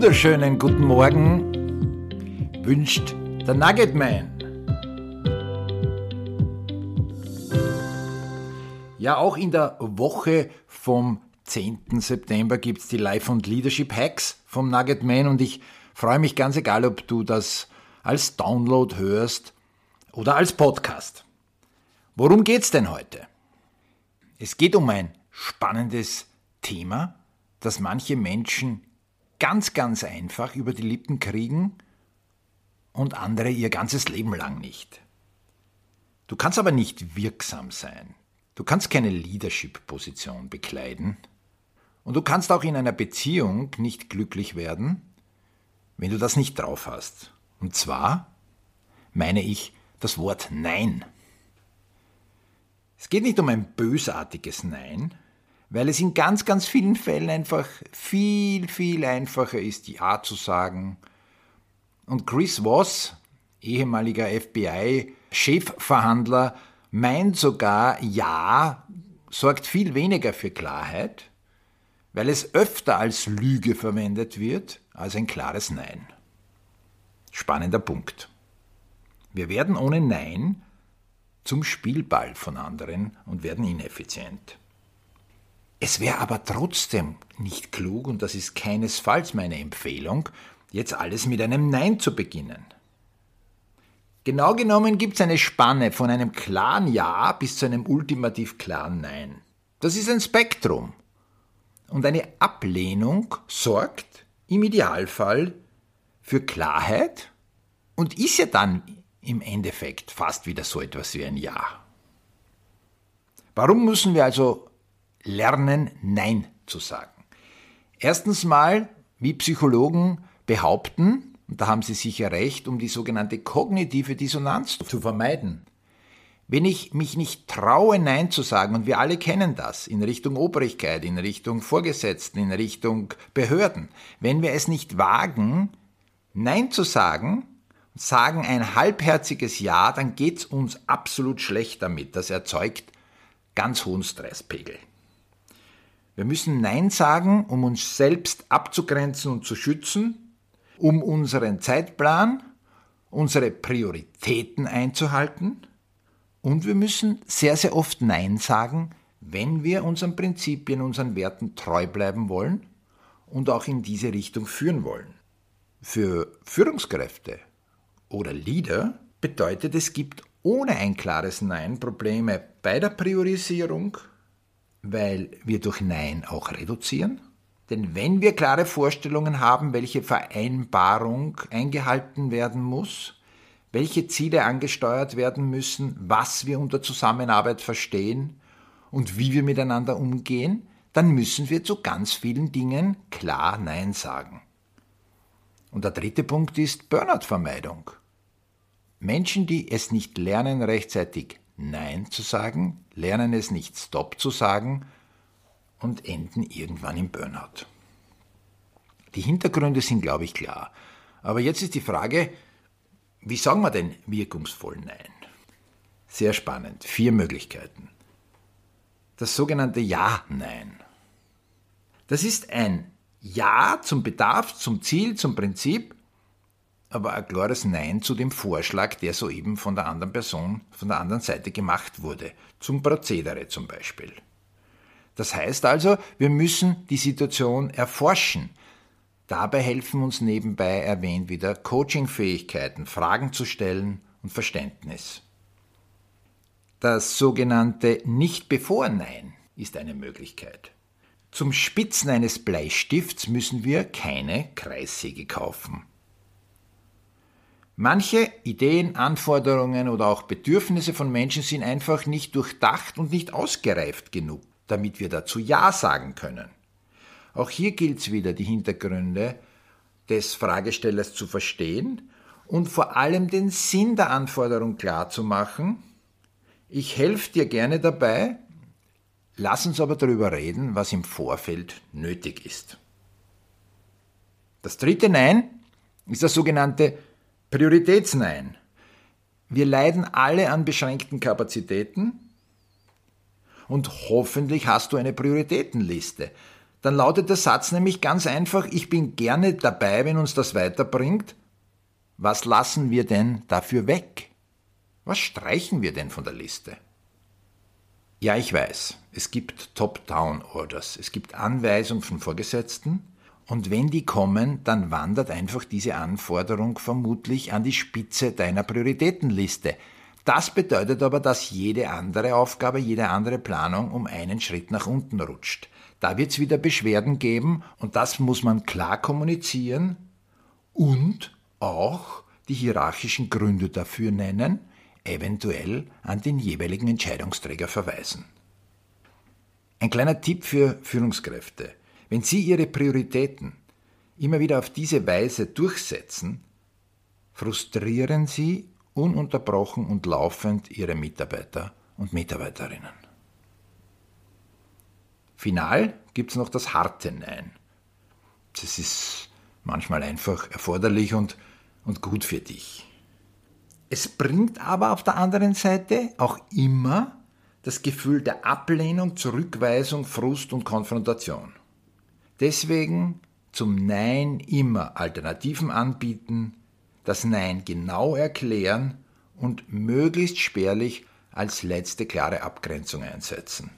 wunderschönen guten Morgen wünscht der Nugget Man. Ja, auch in der Woche vom 10. September gibt es die Life und Leadership Hacks vom Nugget Man und ich freue mich ganz egal, ob du das als Download hörst oder als Podcast. Worum geht's denn heute? Es geht um ein spannendes Thema, das manche Menschen ganz, ganz einfach über die Lippen kriegen und andere ihr ganzes Leben lang nicht. Du kannst aber nicht wirksam sein. Du kannst keine Leadership-Position bekleiden. Und du kannst auch in einer Beziehung nicht glücklich werden, wenn du das nicht drauf hast. Und zwar meine ich das Wort Nein. Es geht nicht um ein bösartiges Nein, weil es in ganz, ganz vielen Fällen einfach viel, viel einfacher ist, Ja zu sagen. Und Chris Voss, ehemaliger FBI-Chefverhandler, meint sogar, Ja sorgt viel weniger für Klarheit, weil es öfter als Lüge verwendet wird als ein klares Nein. Spannender Punkt. Wir werden ohne Nein zum Spielball von anderen und werden ineffizient. Es wäre aber trotzdem nicht klug, und das ist keinesfalls meine Empfehlung, jetzt alles mit einem Nein zu beginnen. Genau genommen gibt es eine Spanne von einem klaren Ja bis zu einem ultimativ klaren Nein. Das ist ein Spektrum. Und eine Ablehnung sorgt im Idealfall für Klarheit und ist ja dann im Endeffekt fast wieder so etwas wie ein Ja. Warum müssen wir also lernen, Nein zu sagen. Erstens mal, wie Psychologen behaupten, und da haben sie sicher recht, um die sogenannte kognitive Dissonanz zu vermeiden. Wenn ich mich nicht traue, Nein zu sagen, und wir alle kennen das, in Richtung Obrigkeit, in Richtung Vorgesetzten, in Richtung Behörden, wenn wir es nicht wagen, Nein zu sagen, sagen ein halbherziges Ja, dann geht's uns absolut schlecht damit. Das erzeugt ganz hohen Stresspegel. Wir müssen Nein sagen, um uns selbst abzugrenzen und zu schützen, um unseren Zeitplan, unsere Prioritäten einzuhalten und wir müssen sehr, sehr oft Nein sagen, wenn wir unseren Prinzipien, unseren Werten treu bleiben wollen und auch in diese Richtung führen wollen. Für Führungskräfte oder Leader bedeutet es gibt ohne ein klares Nein Probleme bei der Priorisierung, weil wir durch Nein auch reduzieren? Denn wenn wir klare Vorstellungen haben, welche Vereinbarung eingehalten werden muss, welche Ziele angesteuert werden müssen, was wir unter Zusammenarbeit verstehen und wie wir miteinander umgehen, dann müssen wir zu ganz vielen Dingen klar Nein sagen. Und der dritte Punkt ist Burnout-Vermeidung. Menschen, die es nicht lernen, rechtzeitig Nein zu sagen, lernen es nicht Stop zu sagen und enden irgendwann im Burnout. Die Hintergründe sind, glaube ich, klar. Aber jetzt ist die Frage, wie sagen wir denn wirkungsvoll Nein? Sehr spannend. Vier Möglichkeiten. Das sogenannte Ja-Nein. Das ist ein Ja zum Bedarf, zum Ziel, zum Prinzip, aber ein klares Nein zu dem Vorschlag, der soeben von der anderen Person, von der anderen Seite gemacht wurde, zum Prozedere zum Beispiel. Das heißt also, wir müssen die Situation erforschen. Dabei helfen uns nebenbei erwähnt wieder Coachingfähigkeiten, Fragen zu stellen und Verständnis. Das sogenannte Nicht-Bevor-Nein ist eine Möglichkeit. Zum Spitzen eines Bleistifts müssen wir keine Kreissäge kaufen. Manche Ideen, Anforderungen oder auch Bedürfnisse von Menschen sind einfach nicht durchdacht und nicht ausgereift genug, damit wir dazu Ja sagen können. Auch hier gilt es wieder, die Hintergründe des Fragestellers zu verstehen und vor allem den Sinn der Anforderung klar zu machen. Ich helfe dir gerne dabei, lass uns aber darüber reden, was im Vorfeld nötig ist. Das dritte Nein ist das sogenannte Prioritätsnein. Wir leiden alle an beschränkten Kapazitäten und hoffentlich hast du eine Prioritätenliste. dann lautet der Satz nämlich ganz einfach, ich bin gerne dabei, wenn uns das weiterbringt. Was lassen wir denn dafür weg? Was streichen wir denn von der Liste? Ja, ich weiß, es gibt Top-Down-Orders, es gibt Anweisungen von Vorgesetzten, und wenn die kommen, dann wandert einfach diese Anforderung vermutlich an die Spitze deiner Prioritätenliste. Das bedeutet aber, dass jede andere Aufgabe, jede andere Planung um einen Schritt nach unten rutscht. Da wird es wieder Beschwerden geben und das muss man klar kommunizieren und auch die hierarchischen Gründe dafür nennen, eventuell an den jeweiligen Entscheidungsträger verweisen. Ein kleiner Tipp für Führungskräfte. Wenn Sie Ihre Prioritäten immer wieder auf diese Weise durchsetzen, frustrieren Sie ununterbrochen und laufend Ihre Mitarbeiter und Mitarbeiterinnen. Final gibt es noch das harte Nein. Das ist manchmal einfach erforderlich und, und gut für dich. Es bringt aber auf der anderen Seite auch immer das Gefühl der Ablehnung, Zurückweisung, Frust und Konfrontation. Deswegen zum Nein immer Alternativen anbieten, das Nein genau erklären und möglichst spärlich als letzte klare Abgrenzung einsetzen.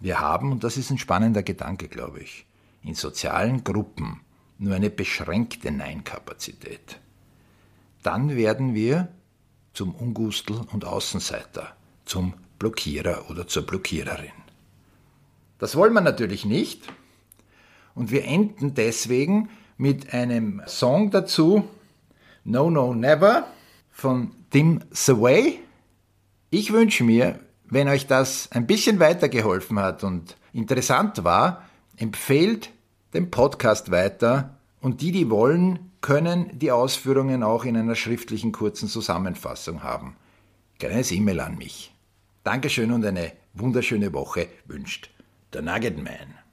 Wir haben, und das ist ein spannender Gedanke, glaube ich, in sozialen Gruppen nur eine beschränkte Nein-Kapazität. Dann werden wir zum Ungustel und Außenseiter, zum Blockierer oder zur Blockiererin. Das wollen wir natürlich nicht. Und wir enden deswegen mit einem Song dazu, No No Never von Tim Saway. Ich wünsche mir, wenn euch das ein bisschen weitergeholfen hat und interessant war, empfehlt den Podcast weiter und die, die wollen, können die Ausführungen auch in einer schriftlichen kurzen Zusammenfassung haben. Kleines E-Mail an mich. Dankeschön und eine wunderschöne Woche wünscht der Nugget Man.